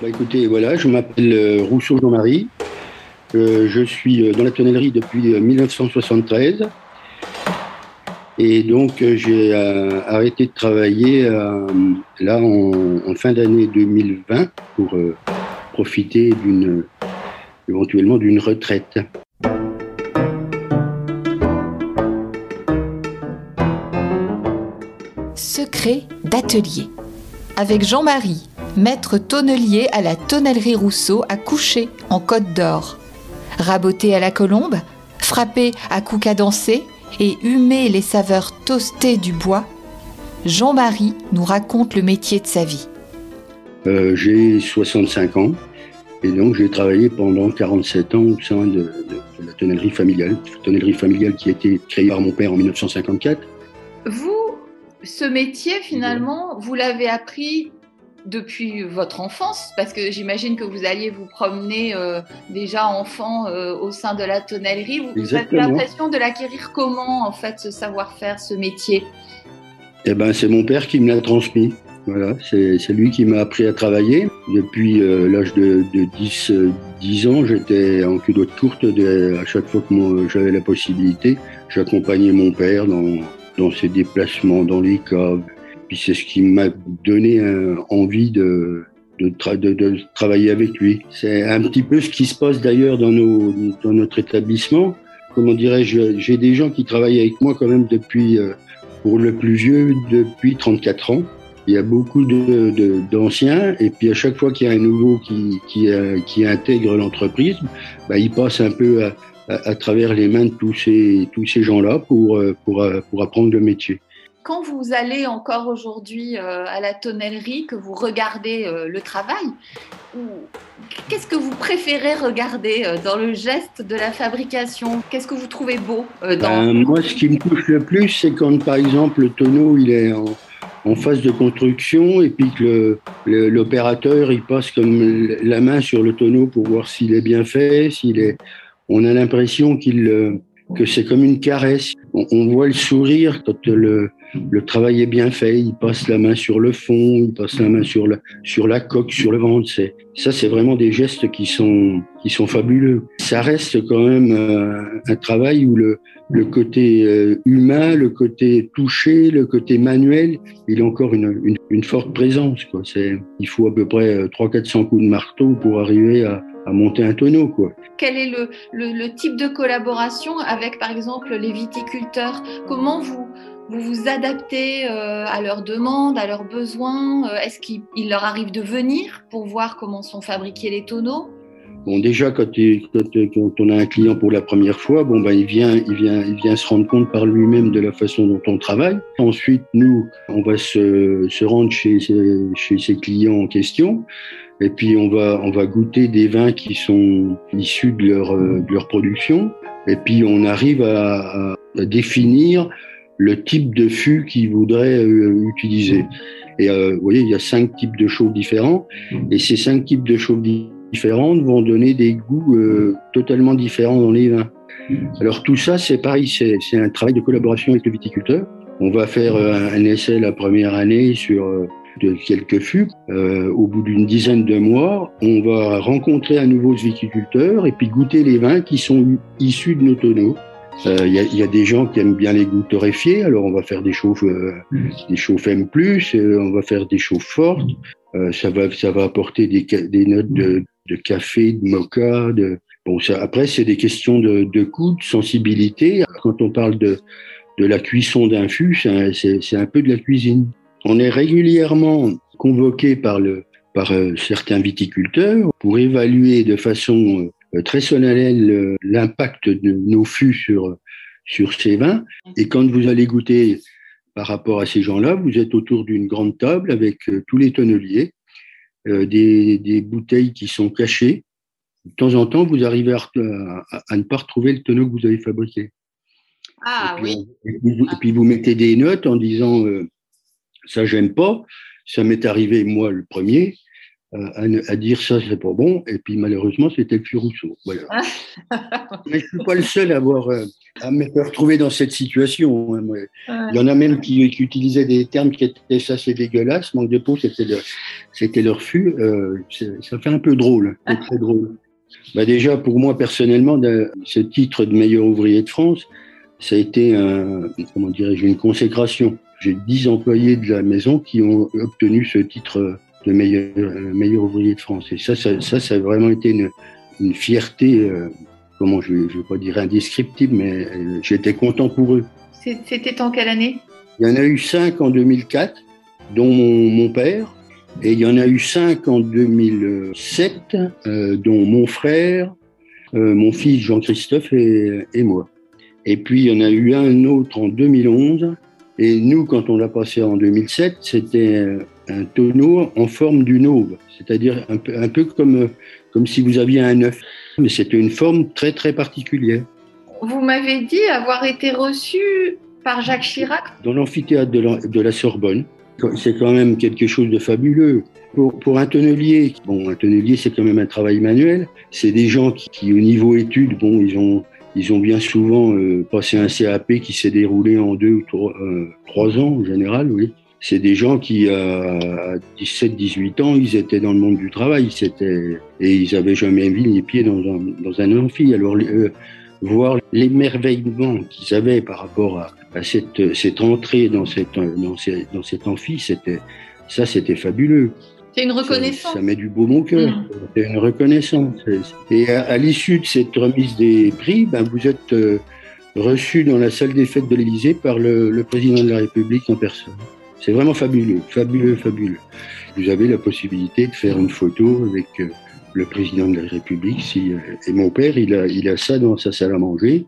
Bah écoutez, voilà, je m'appelle euh, Rousseau Jean-Marie. Euh, je suis euh, dans la tonnellerie depuis 1973. Et donc, j'ai arrêté de travailler là en, fin d'année 2020 pour profiter d'une éventuellement d'une retraite. Secret d'atelier avec Jean-Marie maître tonnelier à la tonnellerie Rousseau à Coucher, en Côte d'Or. Raboter à la colombe, frapper à coups cadencés et humer les saveurs toastées du bois, Jean-Marie nous raconte le métier de sa vie. Euh, j'ai 65 ans et donc j'ai travaillé pendant 47 ans au sein de, la tonnellerie familiale, tonnellerie familiale qui a été créée par mon père en 1954. Vous, ce métier finalement, vous l'avez appris depuis votre enfance Parce que j'imagine que vous alliez vous promener euh, déjà enfant euh, au sein de la tonnellerie. Vous, avez l'impression de l'acquérir comment, en fait, ce savoir-faire, ce métier? Eh ben, C'est mon père qui me l'a transmis. Voilà, c'est lui qui m'a appris à travailler. Depuis euh, l'âge de, 10, 10, ans, j'étais en culotte courte. à chaque fois que j'avais la possibilité, j'accompagnais mon père dans, dans ses déplacements dans les caves, puis c'est ce qui m'a donné euh, envie de, de, de, travailler avec lui. C'est un petit peu ce qui se passe d'ailleurs dans, dans notre établissement. Comment dirais-je, j'ai des gens qui travaillent avec moi quand même depuis, euh, pour le plus vieux, depuis 34 ans. Il y a beaucoup d'anciens, et puis à chaque fois qu'il y a un nouveau qui, qui, euh, qui intègre l'entreprise, bah, il passe un peu à, à, travers les mains de tous ces, tous ces gens-là pour, pour, pour apprendre le métier quand vous allez encore aujourd'hui euh, à la tonnellerie, que vous regardez euh, le travail, qu'est-ce que vous préférez regarder euh, dans le geste de la fabrication? Qu'est-ce que vous trouvez beau dans... Ben, moi, ce qui me touche le plus, c'est quand, par exemple, le tonneau il est en, phase de construction et puis que l'opérateur il passe comme la main sur le tonneau pour voir s'il est bien fait, s'il est. On a l'impression qu'il que c'est comme une caresse. On, voit le sourire quand le, le travail est bien fait. Il passe la main sur le fond, il passe la main sur la, sur la coque, sur le ventre. C'est, ça, c'est vraiment des gestes qui sont, qui sont fabuleux. Ça reste quand même euh, un travail où le, le côté euh, humain, le côté touché, le côté manuel, il a encore une, une, une forte présence. Quoi. C'est, il faut à peu près 300-400 euh, coups de marteau pour arriver à, à monter un tonneau. Quoi. Quel est le, le, type de collaboration avec, par exemple, les viticulteurs? Comment vous, vous vous adaptez euh, à leurs demandes, à leurs besoins? Euh, Est-ce qu'il leur arrive de venir pour voir comment sont fabriqués les tonneaux? Bon, déjà, quand, quand, on a un client pour la première fois, bon, ben, il, vient, il, vient, il vient se rendre compte par lui-même de la façon dont on travaille. Ensuite, nous, on va se, se rendre chez, chez ses clients en question. Et puis on va on va goûter des vins qui sont issus de leur euh, de leur production. Et puis on arrive à, à définir le type de fût qu'ils voudraient euh, utiliser. Et euh, vous voyez, il y a cinq types de chauves différents. Et ces cinq types de chauves différentes vont donner des goûts euh, totalement différents dans les vins. Alors tout ça, c'est pareil, c'est un travail de collaboration avec le viticulteur. On va faire un essai la première année sur de quelques fûts. Euh, au bout d'une dizaine de mois, on va rencontrer un nouveau viticulteur et puis goûter les vins qui sont issus de nos tonneaux. Il euh, y, a, y, a, des gens qui aiment bien les goûts torréfiés, alors on va faire des chauffes, euh, des chauffes M+, on va faire des chauffes fortes. ça va, ça va apporter des, notes de, café, de mocha. De... Bon, après c'est des questions de, goût, de sensibilité. Quand on parle de la cuisson d'un fût, c'est un peu de la cuisine. On est régulièrement convoqué par, le, par euh, certains viticulteurs pour évaluer de façon euh, très solennelle euh, l'impact de nos fûts sur, sur ces vins. Et quand vous allez goûter par rapport à ces gens-là, vous êtes autour d'une grande table avec tous les tonneliers, des, des, bouteilles qui sont cachées. De temps en temps, vous arrivez à, à, ne pas retrouver le tonneau que vous avez fabriqué. Ah et puis, oui. et, puis, vous mettez des notes en disant ça, j'aime pas. Ça m'est arrivé, moi, le premier. à, dire ça, c'est pas bon. Et puis malheureusement, c'était le Rousseau. Voilà. Mais je suis pas le seul à avoir à me retrouver dans cette situation. Hein, Il y en a même qui, utilisaient des termes qui étaient ça, c'est dégueulasse. Manque de peau, c'était le, c'était refus. Euh, ça fait un peu drôle, très drôle. Bah déjà, pour moi personnellement, ce titre de meilleur ouvrier de France, ça a été un, comment dirais-je, une consécration. J'ai dix employés de la maison qui ont obtenu ce titre de meilleur, euh, meilleur ouvrier de France. Et ça, ça, ça, a vraiment été une, une fierté, euh, comment je ne vais pas dire indescriptible, mais euh, j'étais content pour eux. C'était en quelle année? Il y en a eu cinq en 2004, dont mon, mon père. Et il y en a eu cinq en 2007, euh, dont mon frère, mon fils Jean-Christophe et, et, moi. Et puis il y en a eu un autre en 2011. Et nous, quand on l'a passé en 2007, c'était un tonneau en forme d'une aube, c'est-à-dire un peu, un peu comme, comme si vous aviez un œuf. Mais c'était une forme très très particulière. Vous m'avez dit avoir été reçu par Jacques Chirac Dans l'amphithéâtre de, la, de la Sorbonne. C'est quand même quelque chose de fabuleux. Pour, pour un tonnelier, bon, un tonnelier, c'est quand même un travail manuel. C'est des gens qui, qui, au niveau études, bon, ils ont, ils ont bien souvent euh, passé un CAP qui s'est déroulé en deux ou trois, euh, trois ans, en général, oui. C'est des gens qui, à 17, 18 ans, ils étaient dans le monde du travail. Et ils avaient jamais mis les pieds dans un, dans un amphi. Alors, euh, voir l'émerveillement qu'ils avaient par rapport à, cette, entrée dans cette, dans, cette, dans cet amphi, ça, c'était fabuleux. C'est une reconnaissance. Ça, ça, met du beau mon cœur. Mmh. C'est une reconnaissance. Et à, à l'issue de cette remise des prix, ben, vous êtes euh, reçu dans la salle des fêtes de l'Élysée par le, le président de la République en personne. C'est vraiment fabuleux, fabuleux, fabuleux. Vous avez la possibilité de faire une photo avec euh, le président de la République. Si, euh, et mon père, il a, il a ça dans sa salle à manger,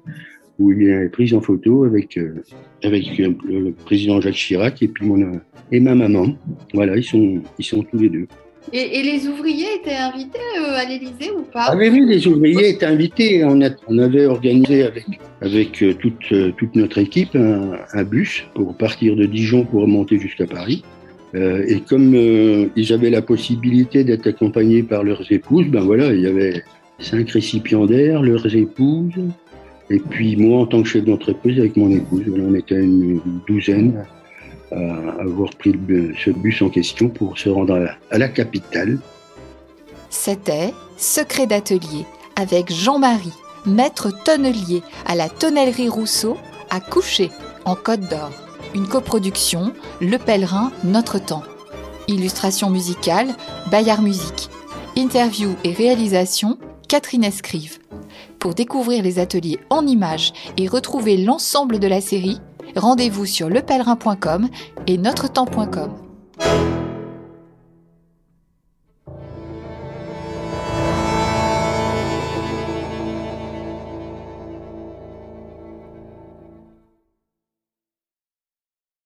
où il est pris en photo avec, euh, avec le président Jacques Chirac et puis mon, et ma maman. Voilà, ils sont, ils sont tous les deux. Et, et, les ouvriers étaient invités euh, à l'Élysée ou pas? Ah oui, oui, les ouvriers étaient invités. On, a, on avait organisé avec, avec euh, toute, euh, toute notre équipe un, un, bus pour partir de Dijon pour remonter jusqu'à Paris. Euh, et comme euh, ils avaient la possibilité d'être accompagnés par leurs épouses, ben voilà, il y avait cinq récipiendaires, leurs épouses, et puis moi en tant que chef d'entreprise avec mon épouse. on était une douzaine à avoir pris ce bus en question pour se rendre à la capitale. C'était Secret d'atelier avec Jean-Marie, maître tonnelier à la tonnellerie Rousseau à Coucher, en Côte d'Or. Une coproduction Le Pèlerin Notre Temps. Illustration musicale Bayard Musique. Interview et réalisation Catherine Escrive. Pour découvrir les ateliers en images et retrouver l'ensemble de la série, rendez-vous sur lepèlerin.com et notretemps.com.